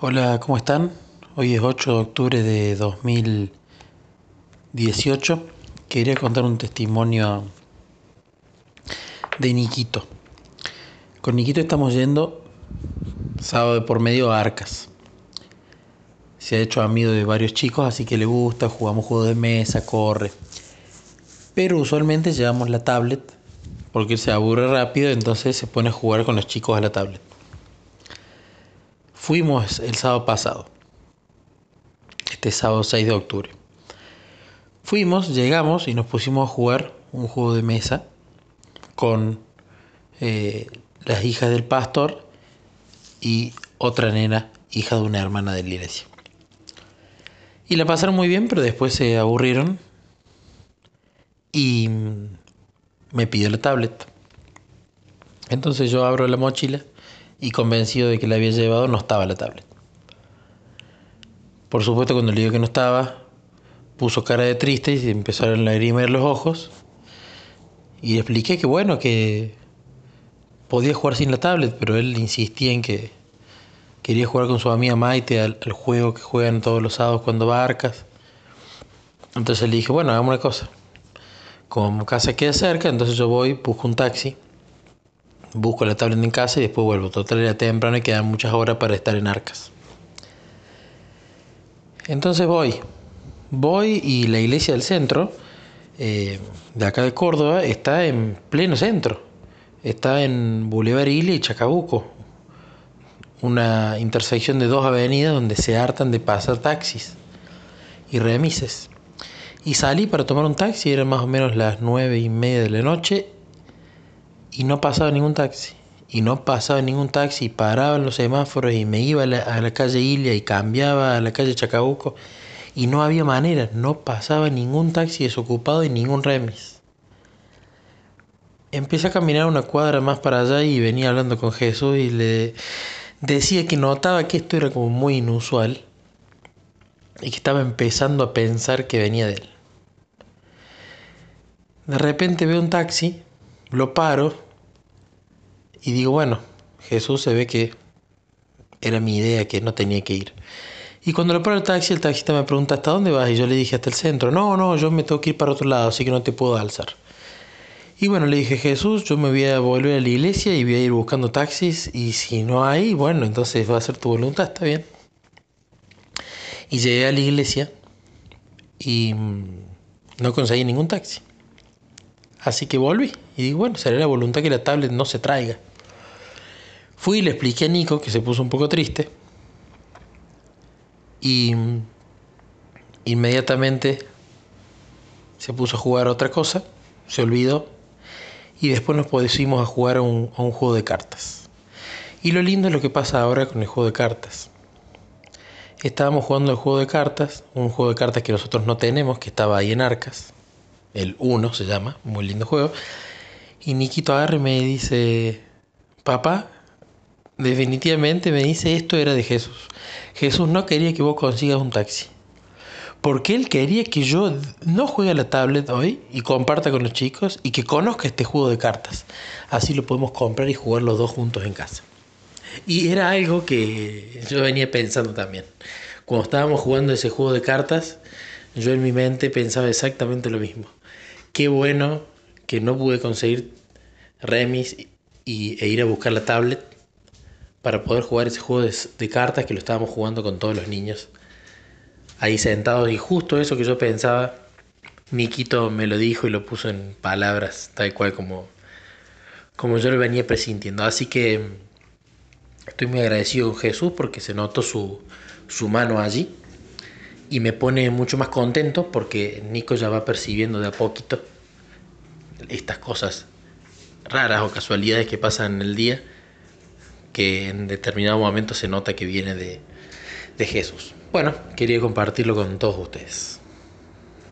Hola, ¿cómo están? Hoy es 8 de octubre de 2018. Quería contar un testimonio de Niquito. Con Niquito estamos yendo sábado por medio a Arcas. Se ha hecho amigo de varios chicos, así que le gusta, jugamos juegos de mesa, corre. Pero usualmente llevamos la tablet porque se aburre rápido, entonces se pone a jugar con los chicos a la tablet. Fuimos el sábado pasado, este sábado 6 de octubre. Fuimos, llegamos y nos pusimos a jugar un juego de mesa con eh, las hijas del pastor y otra nena, hija de una hermana de la iglesia. Y la pasaron muy bien, pero después se aburrieron y me pidió la tablet. Entonces yo abro la mochila y convencido de que la había llevado no estaba la tablet. Por supuesto cuando le digo que no estaba, puso cara de triste y se empezaron a lagrimear los ojos. Y le expliqué que bueno, que podía jugar sin la tablet, pero él insistía en que quería jugar con su amiga Maite al, juego que juegan todos los sábados cuando va a Arcas. Entonces le dije, bueno, hagamos una cosa. Como casa queda cerca, entonces yo voy, busco un taxi busco la tablet en casa y después vuelvo. Total era temprano y quedan muchas horas para estar en Arcas. Entonces voy, voy y la iglesia del centro, eh, de acá de Córdoba, está en pleno centro. Está en Boulevard Ile y Chacabuco. Una intersección de dos avenidas donde se hartan de pasar taxis y remises. Y salí para tomar un taxi, eran más o menos las nueve y media de la noche y no pasaba ningún taxi. Y no pasaba ningún taxi, paraba en los semáforos y me iba a la, calle Ilia y cambiaba a la calle Chacabuco y no había manera, no pasaba ningún taxi desocupado y ningún remis. Empecé a caminar una cuadra más para allá y venía hablando con Jesús y le decía que notaba que esto era como muy inusual y que estaba empezando a pensar que venía de él. De repente veo un taxi lo paro y digo, bueno, Jesús se ve que era mi idea, que no tenía que ir. Y cuando lo paro el taxi, el taxista me pregunta, ¿hasta dónde vas? Y yo le dije, hasta el centro. No, no, yo me tengo que ir para otro lado, así que no te puedo alzar. Y bueno, le dije, Jesús, yo me voy a volver a la iglesia y voy a ir buscando taxis. Y si no hay, bueno, entonces va a ser tu voluntad, está bien. Y llegué a la iglesia y mm, no conseguí ningún taxi. Así que volví y digo, bueno, será la voluntad que la tablet no se traiga. Fui y le expliqué a Nico, que se puso un poco triste, y inmediatamente se puso a jugar otra cosa, se olvidó, y después nos pusimos a jugar a un, a un juego de cartas. Y lo lindo es lo que pasa ahora con el juego de cartas. Estábamos jugando el juego de cartas, un juego de cartas que nosotros no tenemos, que estaba ahí en Arcas el 1 se llama, muy lindo juego. Y Nikito agarra y me dice, papá, definitivamente me dice esto era de Jesús. Jesús no quería que vos consigas un taxi. Porque él quería que yo no juegue a la tablet hoy y comparta con los chicos y que conozca este juego de cartas. Así lo podemos comprar y jugar los dos juntos en casa. Y era algo que yo venía pensando también. Cuando estábamos jugando ese juego de cartas, yo en mi mente pensaba exactamente lo mismo. Qué bueno que no pude conseguir remis y, e ir a buscar la tablet para poder jugar ese juego de, cartas que lo estábamos jugando con todos los niños. Ahí sentados y justo eso que yo pensaba Nikito me lo dijo y lo puso en palabras tal cual como como yo lo venía presintiendo. Así que estoy muy agradecido con Jesús porque se notó su, su mano allí y me pone mucho más contento porque Nico ya va percibiendo de a poquito estas cosas raras o casualidades que pasan en el día que en determinado momento se nota que viene de, de Jesús. Bueno, quería compartirlo con todos ustedes.